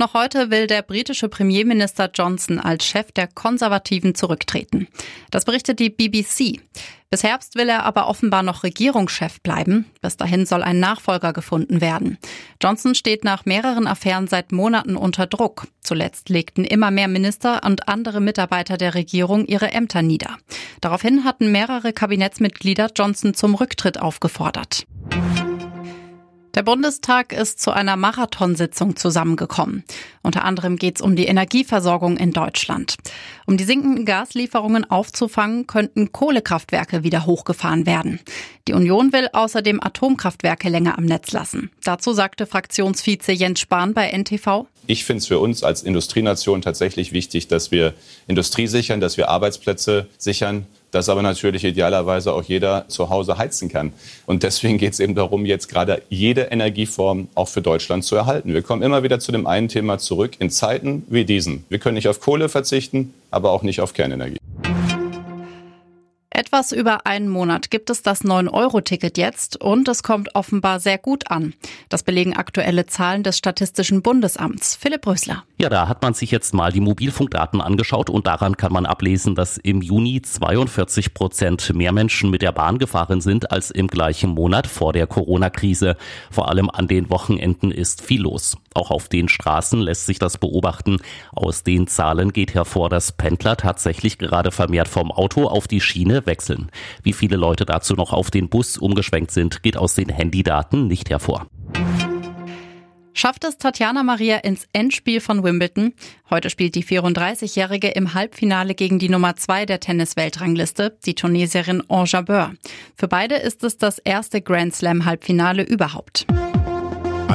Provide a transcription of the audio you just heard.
Noch heute will der britische Premierminister Johnson als Chef der Konservativen zurücktreten. Das berichtet die BBC. Bis Herbst will er aber offenbar noch Regierungschef bleiben. Bis dahin soll ein Nachfolger gefunden werden. Johnson steht nach mehreren Affären seit Monaten unter Druck. Zuletzt legten immer mehr Minister und andere Mitarbeiter der Regierung ihre Ämter nieder. Daraufhin hatten mehrere Kabinettsmitglieder Johnson zum Rücktritt aufgefordert. Der Bundestag ist zu einer Marathonsitzung zusammengekommen. Unter anderem geht es um die Energieversorgung in Deutschland. Um die sinkenden Gaslieferungen aufzufangen, könnten Kohlekraftwerke wieder hochgefahren werden. Die Union will außerdem Atomkraftwerke länger am Netz lassen. Dazu sagte Fraktionsvize Jens Spahn bei NTV. Ich finde es für uns als Industrienation tatsächlich wichtig, dass wir Industrie sichern, dass wir Arbeitsplätze sichern dass aber natürlich idealerweise auch jeder zu Hause heizen kann. Und deswegen geht es eben darum, jetzt gerade jede Energieform auch für Deutschland zu erhalten. Wir kommen immer wieder zu dem einen Thema zurück in Zeiten wie diesen. Wir können nicht auf Kohle verzichten, aber auch nicht auf Kernenergie. Etwas über einen Monat gibt es das 9-Euro-Ticket jetzt und es kommt offenbar sehr gut an. Das belegen aktuelle Zahlen des Statistischen Bundesamts. Philipp Rösler. Ja, da hat man sich jetzt mal die Mobilfunkdaten angeschaut und daran kann man ablesen, dass im Juni 42 Prozent mehr Menschen mit der Bahn gefahren sind als im gleichen Monat vor der Corona-Krise. Vor allem an den Wochenenden ist viel los. Auch auf den Straßen lässt sich das beobachten. Aus den Zahlen geht hervor, dass Pendler tatsächlich gerade vermehrt vom Auto auf die Schiene wechseln. Wie viele Leute dazu noch auf den Bus umgeschwenkt sind, geht aus den Handydaten nicht hervor. Schafft es Tatjana Maria ins Endspiel von Wimbledon? Heute spielt die 34-Jährige im Halbfinale gegen die Nummer 2 der Tennis-Weltrangliste, die Tunesierin Anjabeur. Für beide ist es das erste Grand Slam-Halbfinale überhaupt.